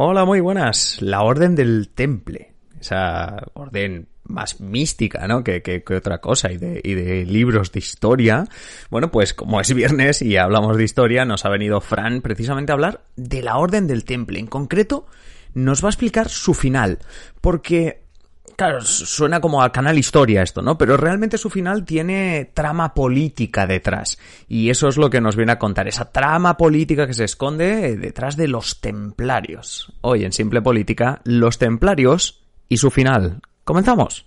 Hola, muy buenas. La Orden del Temple. Esa orden más mística, ¿no? Que, que, otra cosa y de, y de, libros de historia. Bueno, pues como es viernes y hablamos de historia, nos ha venido Fran precisamente a hablar de la Orden del Temple. En concreto, nos va a explicar su final. Porque Claro, suena como a canal historia esto, ¿no? Pero realmente su final tiene trama política detrás. Y eso es lo que nos viene a contar, esa trama política que se esconde detrás de los templarios. Hoy en Simple Política, los templarios y su final. ¿Comenzamos?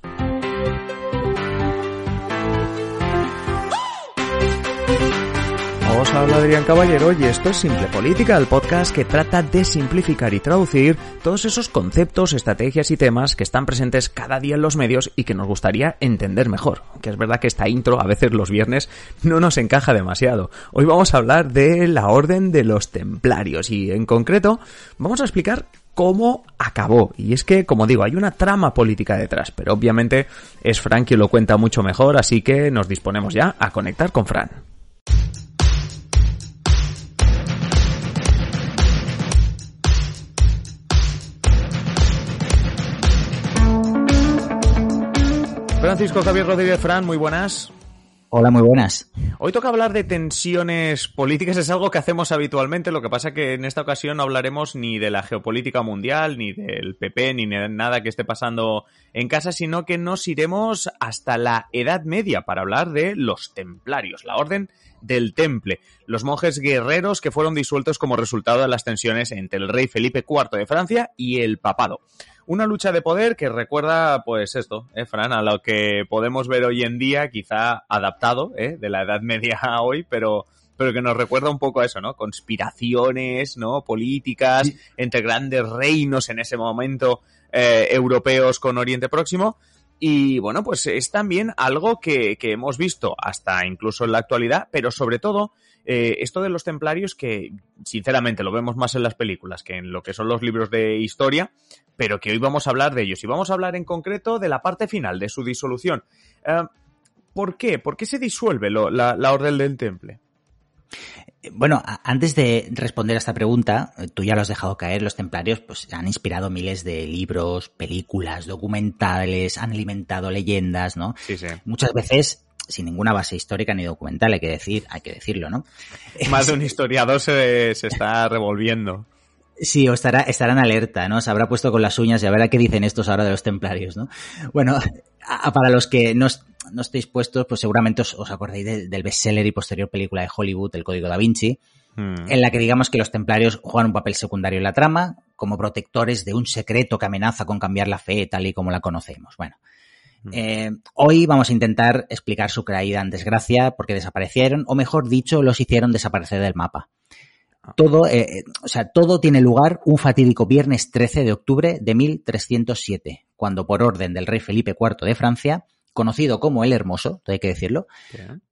Os habla Adrián Caballero y esto es Simple Política, el podcast que trata de simplificar y traducir todos esos conceptos, estrategias y temas que están presentes cada día en los medios y que nos gustaría entender mejor. Que es verdad que esta intro a veces los viernes no nos encaja demasiado. Hoy vamos a hablar de la Orden de los Templarios y en concreto vamos a explicar cómo acabó. Y es que, como digo, hay una trama política detrás, pero obviamente es Fran quien lo cuenta mucho mejor, así que nos disponemos ya a conectar con Fran. Francisco Javier Rodríguez Fran, muy buenas. Hola, muy buenas. Hoy toca hablar de tensiones políticas, es algo que hacemos habitualmente, lo que pasa que en esta ocasión no hablaremos ni de la geopolítica mundial, ni del PP, ni de nada que esté pasando en casa, sino que nos iremos hasta la Edad Media para hablar de los templarios, la orden del Temple, los monjes guerreros que fueron disueltos como resultado de las tensiones entre el rey Felipe IV de Francia y el papado. Una lucha de poder que recuerda, pues esto, ¿eh, Fran, a lo que podemos ver hoy en día, quizá adaptado, ¿eh? De la Edad Media a hoy, pero pero que nos recuerda un poco a eso, ¿no? Conspiraciones, ¿no? Políticas sí. entre grandes reinos en ese momento eh, europeos con Oriente Próximo. Y bueno, pues es también algo que, que, hemos visto hasta incluso en la actualidad, pero sobre todo eh, esto de los templarios que sinceramente lo vemos más en las películas que en lo que son los libros de historia, pero que hoy vamos a hablar de ellos. Y vamos a hablar en concreto de la parte final, de su disolución. Uh, ¿Por qué? ¿Por qué se disuelve lo, la, la Orden del Temple? Bueno, antes de responder a esta pregunta, tú ya lo has dejado caer, los templarios pues han inspirado miles de libros, películas, documentales, han alimentado leyendas, ¿no? Sí, sí. Muchas veces sin ninguna base histórica ni documental, hay que decir, hay que decirlo, ¿no? Más de un historiador se, se está revolviendo. Sí, o estará, estará en alerta, ¿no? Se habrá puesto con las uñas y a ver a qué dicen estos ahora de los templarios, ¿no? Bueno, a, para los que no, no estéis puestos, pues seguramente os, os acordáis de, del bestseller y posterior película de Hollywood, El Código da Vinci, hmm. en la que digamos que los templarios juegan un papel secundario en la trama, como protectores de un secreto que amenaza con cambiar la fe tal y como la conocemos. Bueno, eh, hoy vamos a intentar explicar su caída en desgracia porque desaparecieron, o mejor dicho, los hicieron desaparecer del mapa. Todo, eh, o sea, todo tiene lugar un fatídico viernes 13 de octubre de 1307, cuando por orden del rey Felipe IV de Francia, conocido como el Hermoso, hay que decirlo,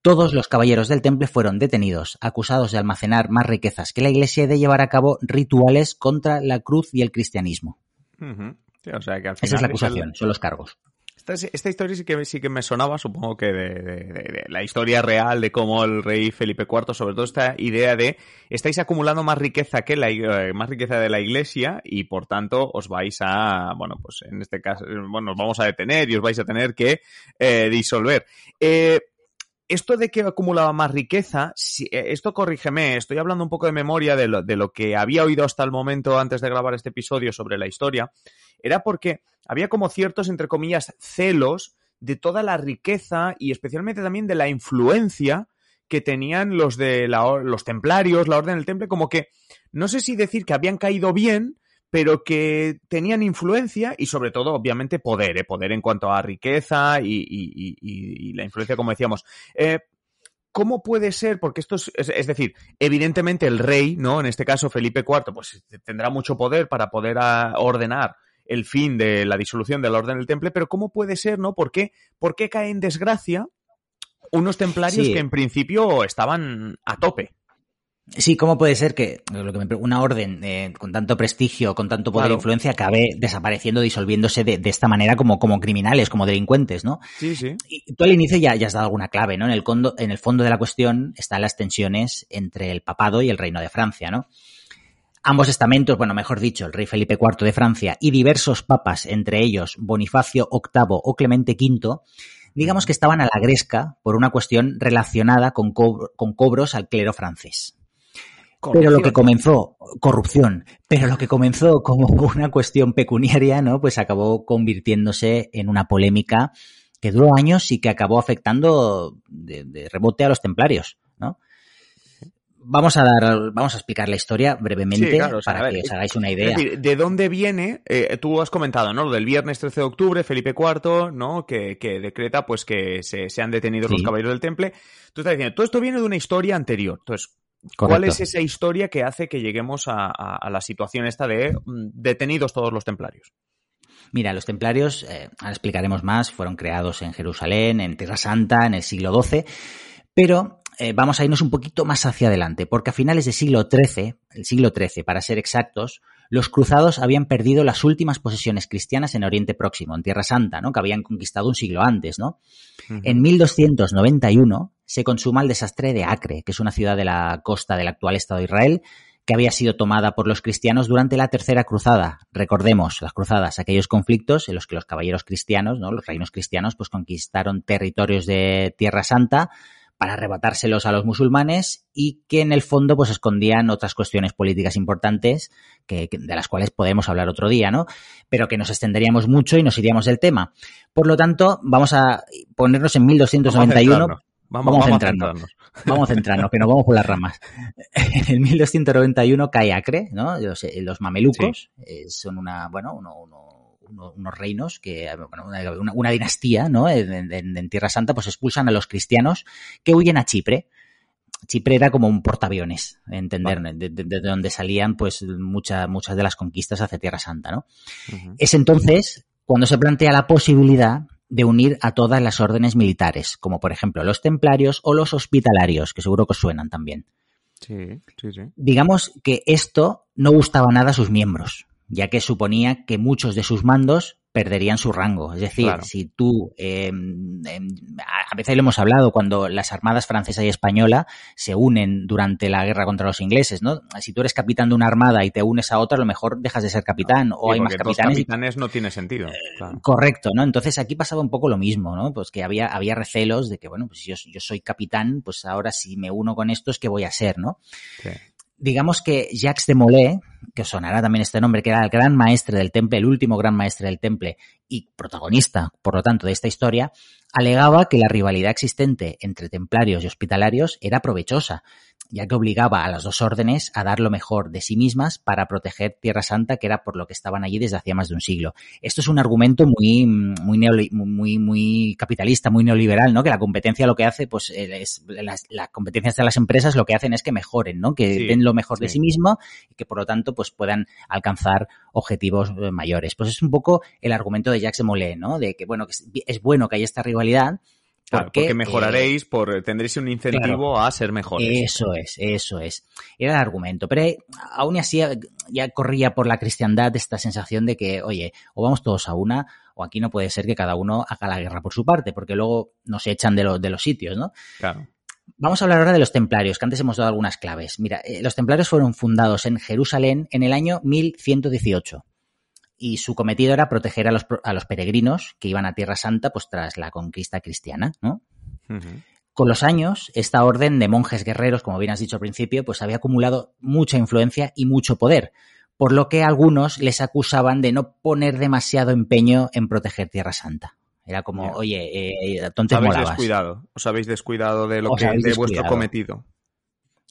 todos los caballeros del temple fueron detenidos, acusados de almacenar más riquezas que la iglesia y de llevar a cabo rituales contra la cruz y el cristianismo. Uh -huh. sí, o sea que al final Esa es la acusación, el... son los cargos. Esta, historia sí que, sí que me sonaba, supongo que de, la historia real de cómo el rey Felipe IV, sobre todo esta idea de estáis acumulando más riqueza que la eh, más riqueza de la iglesia y por tanto os vais a, bueno, pues en este caso, bueno, os vamos a detener y os vais a tener que eh, disolver. Eh, esto de que acumulaba más riqueza, esto corrígeme, estoy hablando un poco de memoria de lo, de lo que había oído hasta el momento antes de grabar este episodio sobre la historia, era porque había como ciertos, entre comillas, celos de toda la riqueza y especialmente también de la influencia que tenían los de la, los templarios, la orden del temple, como que no sé si decir que habían caído bien, pero que tenían influencia y sobre todo, obviamente, poder, ¿eh? poder en cuanto a riqueza y, y, la influencia, como decíamos. Eh, ¿cómo puede ser? Porque esto es, es, decir, evidentemente el rey, ¿no? En este caso Felipe IV, pues tendrá mucho poder para poder ordenar el fin de la disolución de la Orden del Temple, pero ¿cómo puede ser, no? ¿Por qué, por qué cae en desgracia unos templarios sí. que en principio estaban a tope? Sí, ¿cómo puede ser que, lo que me, una orden eh, con tanto prestigio, con tanto poder e Claro. influencia, acabe desapareciendo, disolviéndose de, de esta manera como, como criminales, como delincuentes, ¿no? Sí, sí. Y tú al inicio ya, ya has dado alguna clave, ¿no? En el, condo, en el fondo de la cuestión están las tensiones entre el papado y el reino de Francia, ¿no? Ambos estamentos, bueno, mejor dicho, el rey Felipe IV de Francia y diversos papas, entre ellos Bonifacio VIII o Clemente V, digamos que estaban a la gresca por una cuestión relacionada con, co con cobros al clero francés. Pero lo que comenzó, corrupción, pero lo que comenzó como una cuestión pecuniaria, ¿no? Pues acabó convirtiéndose en una polémica que duró años y que acabó afectando de, de rebote a los templarios. Vamos a dar, vamos a explicar la historia brevemente Sí, claro, o sea, para ver, que os hagáis una idea. Es decir, ¿de dónde viene? Eh, tú has comentado, ¿no? Lo del viernes 13 de octubre, Felipe IV, ¿no? Que, que decreta, pues, que se, se han detenido Sí. los caballeros del temple. Tú estás diciendo, todo esto viene de una historia anterior. Entonces, ¿cuál Correcto. es esa historia que hace que lleguemos a, a- a la situación esta de mm, detenidos todos los templarios? Mira, los templarios, eh, ahora explicaremos más, fueron creados en Jerusalén, en Tierra Santa, en el siglo XII, pero eh, vamos a irnos un poquito más hacia adelante, porque a finales del siglo XIII, el siglo XIII para ser exactos, los cruzados habían perdido las últimas posesiones cristianas en Oriente Próximo, en Tierra Santa, ¿no? que habían conquistado un siglo antes, ¿no? En 1291 se consuma el desastre de Acre, que es una ciudad de la costa del actual Estado de Israel, que había sido tomada por los cristianos durante la Tercera Cruzada. Recordemos, las cruzadas, aquellos conflictos en los que los caballeros cristianos, ¿no? los reinos cristianos, pues conquistaron territorios de Tierra Santa para arrebatárselos a los musulmanes y que en el fondo pues escondían otras cuestiones políticas importantes que, que- de las cuales podemos hablar otro día, ¿no? Pero que nos extenderíamos mucho y nos iríamos del tema. Por lo tanto, vamos a ponernos en 1291 centrarnos. Vamos, Vamos a vamos a centrarnos. centrarnos. Vamos a centrarnos, que nos vamos por las ramas. En el 1291 cae Acre, ¿no? Los, eh, los mamelucos eh, son una, bueno, uno, uno- uno- unos reinos que, bueno, una, dinastía, ¿no? En, en- en Tierra Santa, pues expulsan a los cristianos que huyen a Chipre. Chipre era como un portaaviones, entender, de, de- de donde salían pues muchas muchas de las conquistas hacia Tierra Santa, ¿no? Es entonces cuando se plantea la posibilidad de unir a todas las órdenes militares, como por ejemplo los templarios o los hospitalarios, que seguro que os suenan también. Sí, sí, sí. Digamos que esto no gustaba nada a sus miembros, ya que suponía que muchos de sus mandos perderían su rango. Es decir, Claro. si tú, eh, em, a veces lo hemos hablado, cuando las armadas francesa y española se unen durante la guerra contra los ingleses, ¿no? Si tú eres capitán de una armada y te unes a otra, a lo mejor dejas de ser capitán o Sí, hay más dos capitanes. y- capitanes no tiene sentido. claro. Correcto, ¿no? Entonces aquí pasaba un poco lo mismo, ¿no? Pues que había, había recelos de que, bueno, pues yo, yo soy capitán, pues ahora si me uno con estos, ¿qué voy a ser, no? Sí. Digamos que Jacques de Molay, que sonará también este nombre, que era el gran maestre del temple, el último gran maestre del temple y protagonista, por lo tanto, de esta historia, alegaba que la rivalidad existente entre templarios y hospitalarios era provechosa, ya que obligaba a las dos órdenes a dar lo mejor de sí mismas para proteger Tierra Santa, que era por lo que estaban allí desde hacía más de un siglo. Esto es un argumento muy, muy, muy, muy capitalista, muy neoliberal, ¿no? Que la competencia lo que hace, pues, es, las, las competencias de las empresas lo que hacen es que mejoren, ¿no? Que Sí, den lo mejor de sí. sí mismo y que por lo tanto, pues, puedan alcanzar objetivos eh, mayores. Pues es un poco el argumento de Jacques de Molay, ¿no? De que, bueno, que es, es bueno que haya esta rivalidad, Claro, porque, porque eh, mejoraréis, por tendréis un incentivo a ser mejores. eso es, eso es. Era el argumento. Pero eh, aún así eh, ya corría por la cristiandad esta sensación de que, oye, o vamos todos a una, o aquí no puede ser que cada uno haga la guerra por su parte, porque luego nos echan de, los de los sitios, ¿no? Claro. Vamos a hablar ahora de los templarios, que antes hemos dado algunas claves. Mira, eh, los templarios fueron fundados en Jerusalén en el año 1118 y su cometido era proteger a los, a los peregrinos que iban a Tierra Santa pues tras la conquista cristiana, ¿no? Con los años, esta orden de monjes guerreros, como bien has dicho al principio, pues había acumulado mucha influencia y mucho poder, por lo que algunos les acusaban de no poner demasiado empeño en proteger Tierra Santa. Era como, oye, eh, Os tonte habéis molabas. descuidado. Os habéis descuidado de lo Os que de vuestro cometido.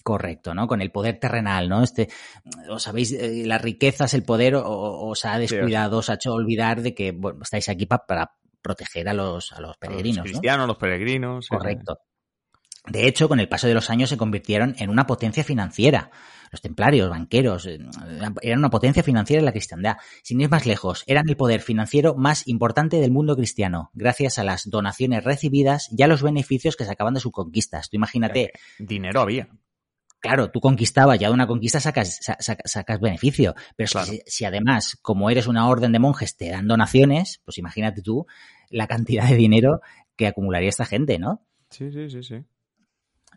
Correcto, ¿no? Con el poder terrenal, ¿no? Este, os sabéis, eh, las riquezas, el poder, o- os ha descuidado, os ha hecho olvidar de que, bueno, estáis aquí pa- para proteger a los, a los A peregrinos, los ¿no? cristianos, los peregrinos. Correcto. De hecho, con el paso de los años se convirtieron en una potencia financiera. Los templarios, banqueros, eh, eran una potencia financiera en la cristiandad. Sin ir más lejos, eran el poder financiero más importante del mundo cristiano, gracias a las donaciones recibidas y a los beneficios que sacaban de sus conquistas. Tú imagínate. Dinero había. Claro, tú conquistabas, ya de una conquista sacas, sacas, beneficio. Pero si, si además, como eres una orden de monjes, te dan donaciones, pues imagínate tú la cantidad de dinero que acumularía esta gente, ¿no? Sí, sí, sí, sí.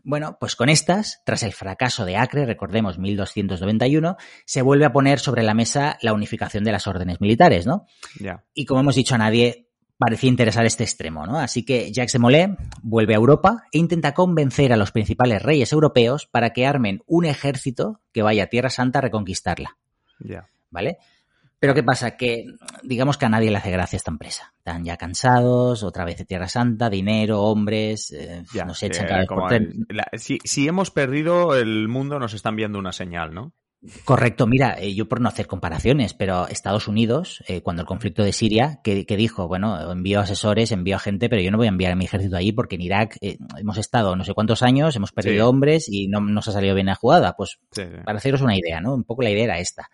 Bueno, pues con estas, tras el fracaso de Acre, recordemos 1291, se vuelve a poner sobre la mesa la unificación de las órdenes militares, ¿no? Ya. Y como hemos dicho a nadie, parecía interesar este extremo, ¿no? Así que Jacques de Molay vuelve a Europa e intenta convencer a los principales reyes europeos para que armen un ejército que vaya a Tierra Santa a reconquistarla. Ya. ¿Vale? Pero ¿qué pasa? Que digamos que a nadie le hace gracia esta empresa. Están ya cansados, otra vez de Tierra Santa, dinero, hombres, eh, Ya, nos echan que cada vez como por tren. el- la- si, si hemos perdido el mundo, nos están viendo una señal, ¿no? Correcto, mira, eh, yo por no hacer comparaciones, pero Estados Unidos, eh, cuando el conflicto de Siria, que, que dijo, bueno, envío asesores, envío a gente, pero yo no voy a enviar a mi ejército allí porque en Irak eh, hemos estado no sé cuántos años, hemos perdido Sí. hombres y no nos ha salido bien la jugada. Pues Sí, sí. para haceros una idea, ¿no? Un poco la idea era esta.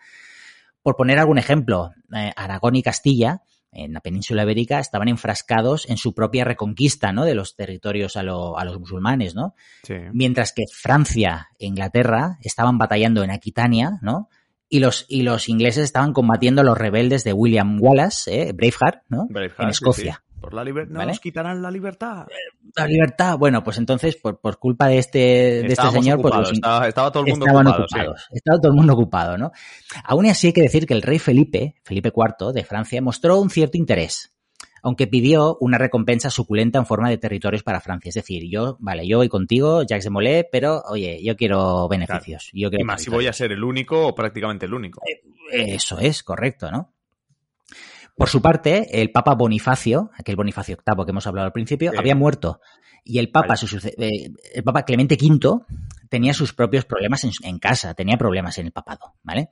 Por poner algún ejemplo, eh, Aragón y Castilla, en la península ibérica, estaban enfrascados en su propia reconquista, ¿no? De los territorios a, lo- a los musulmanes, ¿no? Sí. Mientras que Francia e Inglaterra estaban batallando en Aquitania, ¿no? Y los, y los ingleses estaban combatiendo a los rebeldes de William Wallace, ¿eh? Braveheart, ¿no? Braveheart, en Escocia. Por la. ¿Vale? Nos quitarán la libertad. La libertad, bueno, pues entonces, por, por culpa de este, de este señor, pues ocupados, los, estaba, estaba todo el mundo estaban ocupado, sí. ocupados. Estaba todo el mundo ocupado, ¿no? Aún así hay que decir que el rey Felipe, Felipe IV de Francia, mostró un cierto interés, aunque pidió una recompensa suculenta en forma de territorios para Francia. Es decir, yo, vale, yo voy contigo, Jacques de Molay, pero oye, yo quiero beneficios. Yo quiero Y más si voy a ser el único o prácticamente el único. Eso es, correcto, ¿no? Por su parte, el Papa Bonifacio, aquel Bonifacio VIII que hemos hablado al principio, Sí. había muerto. Y el Papa, Vale. su suce- eh, el Papa Clemente V tenía sus propios problemas en, en casa, tenía problemas en el papado, ¿vale?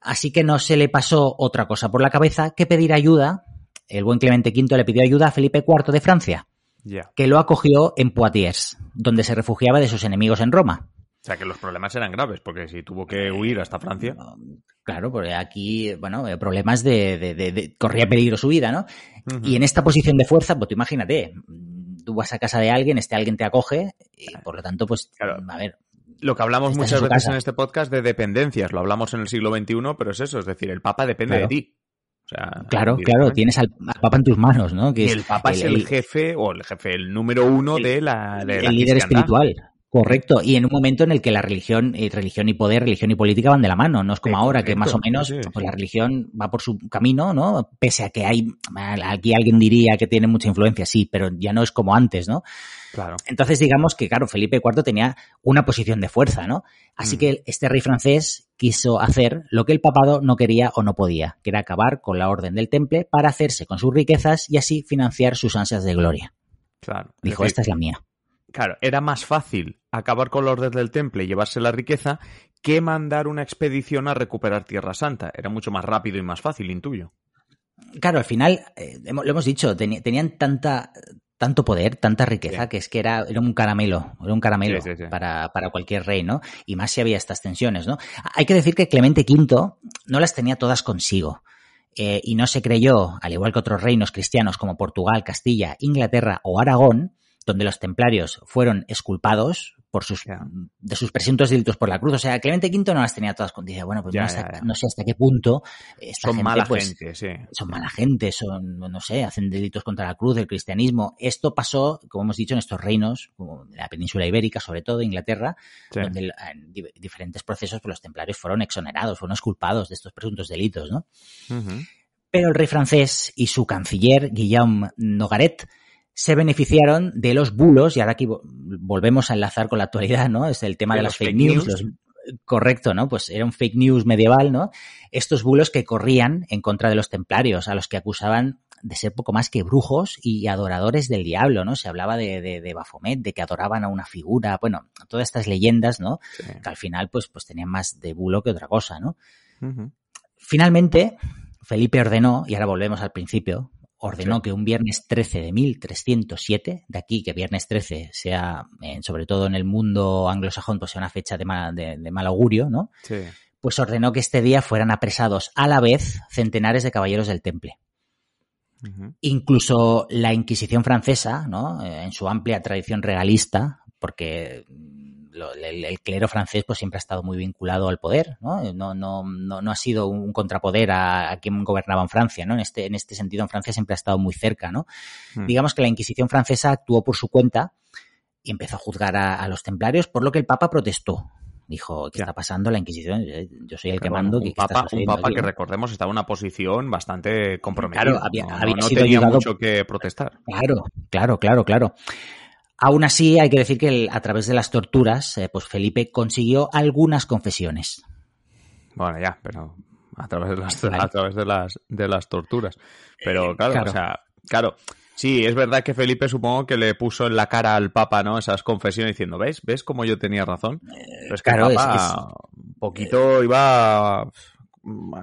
Así que no se le pasó otra cosa por la cabeza que pedir ayuda. El buen Clemente V le pidió ayuda a Felipe IV de Francia, que lo acogió en Poitiers, donde se refugiaba de sus enemigos en Roma. O sea que los problemas eran graves, porque si tuvo que huir hasta Francia. Claro, porque aquí, bueno, eh, problemas de, de- de- de- corría peligro su vida, ¿no? Y en esta posición de fuerza, pues tú imagínate, tú vas a casa de alguien, este alguien te acoge, y por lo tanto, pues, Claro. a ver, Lo que hablamos muchas veces casa. en este podcast de dependencias, lo hablamos en el siglo XXI, pero es eso, es decir, el Papa depende Claro. de ti. O sea, claro, claro, tienes al, al Papa en tus manos, ¿no? Que Y el Papa es el, jefe, o el jefe, el número uno El- de la, de la el líder espiritual. Correcto, y en un momento en el que la religión, y religión y poder, religión y política van de la mano, no es como Sí, ahora que más o menos sí, sí. pues la religión va por su camino, ¿no? Pese a que hay, aquí alguien diría que tiene mucha influencia, sí, pero ya no es como antes, ¿no? Claro. Entonces, digamos que, claro, Felipe IV tenía una posición de fuerza, ¿no? Así Mm. que este rey francés quiso hacer lo que el papado no quería o no podía, que era acabar con la orden del temple para hacerse con sus riquezas y así financiar sus ansias de gloria. Claro. Es Dijo, decir, esta es la mía. Claro, era más fácil acabar con los orden del temple y llevarse la riqueza que mandar una expedición a recuperar Tierra Santa. Era mucho más rápido y más fácil, intuyo. Claro, al final, eh, lo hemos dicho, tenían tanta tanto poder, tanta riqueza, Sí. que es que era, era un caramelo, era un caramelo Sí, sí, sí. Para, para cualquier rey, ¿no? Y más si había estas tensiones, ¿no? Hay que decir que Clemente V no las tenía todas consigo. eh, y no se creyó, al igual que otros reinos cristianos como Portugal, Castilla, Inglaterra o Aragón, donde los templarios fueron esculpados por sus, de sus presuntos delitos por la cruz. O sea, Clemente V no las tenía todas consigo. Bueno, pues no, hasta- sé hasta qué punto esta Son gente, mala pues, gente, sí. son mala gente, son, no sé, hacen delitos contra la cruz, el cristianismo. Esto pasó, como hemos dicho, en estos reinos, como en la península ibérica, sobre todo Inglaterra, Sí. donde en di- diferentes procesos pues, los templarios fueron exonerados, fueron esculpados de estos presuntos delitos, ¿no? Pero el rey francés y su canciller, Guillaume Nogaret, se beneficiaron de los bulos, y ahora aquí vo- volvemos a enlazar con la actualidad, ¿no? Es el tema De de, los las fake, news. news. los- correcto, ¿no? Pues era un fake news medieval, ¿no? Estos bulos que corrían en contra de los templarios, a los que acusaban de ser poco más que brujos y adoradores del diablo, ¿no? Se hablaba de, de, de Baphomet, de que adoraban a una figura, bueno, todas estas leyendas, ¿no? Sí. Que al final, pues, pues tenían más de bulo que otra cosa, ¿no? Finalmente, Felipe ordenó, y ahora volvemos al principio, ordenó que un viernes 13 de 1307, de aquí que viernes 13 sea, sobre todo en el mundo anglosajón, pues sea una fecha de mal, de, mal augurio, ¿no? Sí. Pues ordenó que este día fueran apresados a la vez centenares de caballeros del Temple. Incluso la Inquisición francesa, ¿no? Eh, en su amplia tradición regalista, porque el, clero francés pues siempre ha estado muy vinculado al poder, ¿no? No, no, no, ha sido un contrapoder a, quien gobernaba en Francia, ¿no? En este, en este sentido, en Francia siempre ha estado muy cerca, ¿no? Hmm. Digamos que la Inquisición francesa actuó por su cuenta y empezó a juzgar a, los templarios, por lo que el Papa protestó. Dijo, ¿qué está pasando? La Inquisición, eh, yo soy el que mando. un papa, un papa que recordemos estaba en una posición bastante comprometida. Claro, había, no, tenía mucho que protestar. Claro, claro, claro, claro. Aún así, hay que decir que a través de las torturas, eh, pues Felipe consiguió algunas confesiones. Bueno, ya, pero a través de las, a través de las, de las torturas. Pero eh, claro, o sea, claro, sí, es verdad que Felipe supongo que le puso en la cara al Papa, ¿no? Esas confesiones diciendo, ¿ves? ¿Ves cómo yo tenía razón? Pero es que el Papa poquito iba a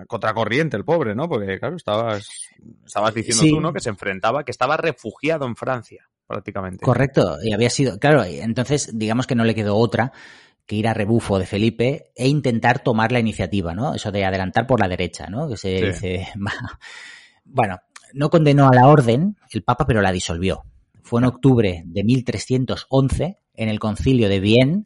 contracorriente el pobre, ¿no? Porque, claro, estabas, estabas diciendo tú, ¿no? Que se enfrentaba, que estaba refugiado en Francia prácticamente. Correcto, y había sido, claro, entonces digamos que no le quedó otra que ir a rebufo de Felipe e intentar tomar la iniciativa, ¿no? Eso de adelantar por la derecha, ¿no? Que se dice, bueno, no condenó a la orden el Papa, pero la disolvió. Fue en octubre de 1311 en el concilio de Vienne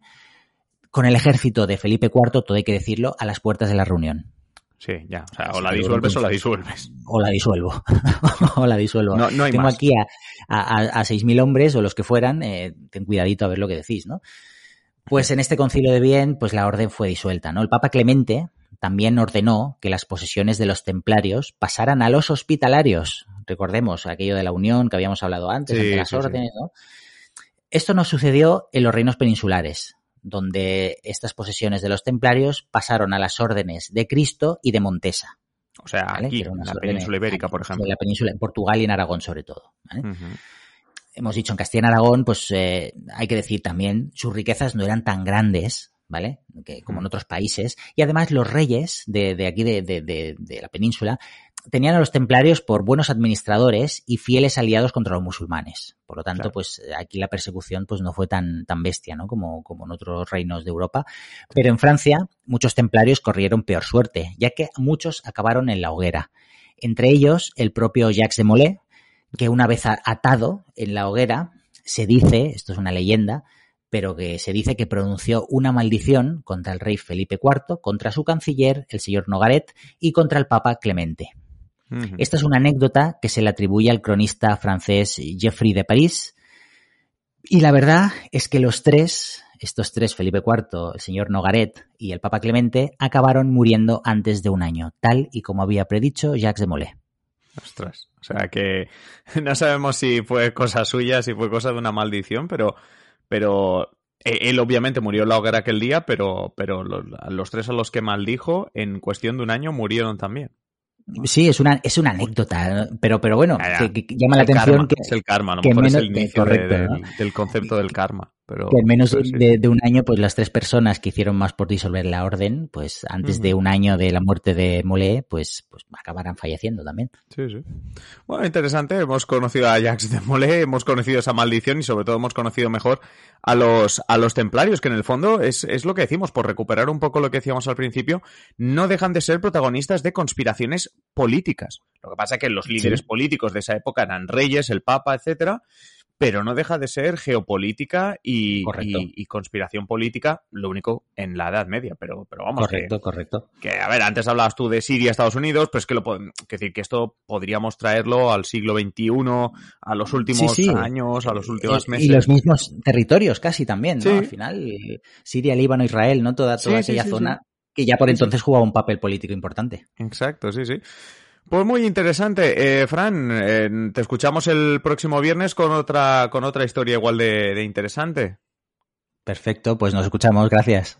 con el ejército de Felipe IV, todo hay que decirlo, a las puertas de la reunión. Sí, ya. O sea, o la disuelves o la disuelves. O la disuelvo. o la disuelvo. No, hay Tengo aquí a, a, 6.000 hombres o los que fueran. Eh, ten cuidadito a ver lo que decís, ¿no? Pues en este concilio de Bien, pues la orden fue disuelta, ¿no? El Papa Clemente también ordenó que las posesiones de los templarios pasaran a los hospitalarios. Recordemos aquello de la unión que habíamos hablado antes, de las órdenes, ¿no? Esto no sucedió en los reinos peninsulares donde estas posesiones de los templarios pasaron a las órdenes de Cristo y de Montesa. O sea, aquí, en la península ibérica, por ejemplo. En la península, en Portugal y en Aragón sobre todo. Hemos dicho en Castilla y Aragón, pues eh, hay que decir también, sus riquezas no eran tan grandes, ¿vale? Que, como en otros países. Y además los reyes de, de aquí de, de, de, la península tenían a los templarios por buenos administradores y fieles aliados contra los musulmanes. Por lo tanto, pues aquí la persecución pues no fue tan, tan bestia, ¿no? Como, como en otros reinos de Europa. Pero en Francia, muchos templarios corrieron peor suerte, ya que muchos acabaron en la hoguera. Entre ellos, el propio Jacques de Molay, que una vez atado en la hoguera, se dice, esto es una leyenda, pero que se dice que pronunció una maldición contra el rey Felipe IV, contra su canciller, el señor Nogaret, y contra el papa Clemente. Esta es una anécdota que se le atribuye al cronista francés Geoffrey de París. Y la verdad es que los tres, estos tres, Felipe IV, el señor Nogaret y el Papa Clemente, acabaron muriendo antes de un año, tal y como había predicho Jacques de Molay. Ostras, o sea que no sabemos si fue cosa suya, si fue cosa de una maldición, pero, pero eh, él obviamente murió en la hoguera aquel día, pero, pero los tres a los que maldijo, en cuestión de un año murieron también. Sí, es una, es una anécdota, pero, pero bueno, Que, llama la atención que es el karma, a lo mejor es el inicio del concepto del karma. Pero, que en menos de, un año, pues las tres personas que hicieron más por disolver la orden, pues antes de un año de la muerte de Molé, pues, pues acabarán falleciendo también. Sí, sí. Bueno, interesante. Hemos conocido a Jacques de Molé, hemos conocido esa maldición y sobre todo hemos conocido mejor a los, a los templarios, que en el fondo es, es lo que decimos, por recuperar un poco lo que decíamos al principio, no dejan de ser protagonistas de conspiraciones políticas. Lo que pasa es que los líderes políticos de esa época eran reyes, el papa, etcétera, pero no deja de ser geopolítica y, y, conspiración política, lo único en la Edad Media, pero, pero vamos. Correcto, correcto. Que, a ver, antes hablabas tú de Siria, Estados Unidos, pues que lo que decir que esto podríamos traerlo al siglo XXI, a los últimos años, a los últimos meses. Y los mismos territorios casi también, ¿no? Al final, Siria, Líbano, Israel, ¿no? Toda, toda aquella zona que ya por entonces jugaba un papel político importante. Exacto, sí, sí. Pues muy interesante. Eh, Fran, eh, te escuchamos el próximo viernes con otra, con otra historia igual de interesante. Perfecto, pues nos escuchamos. Gracias.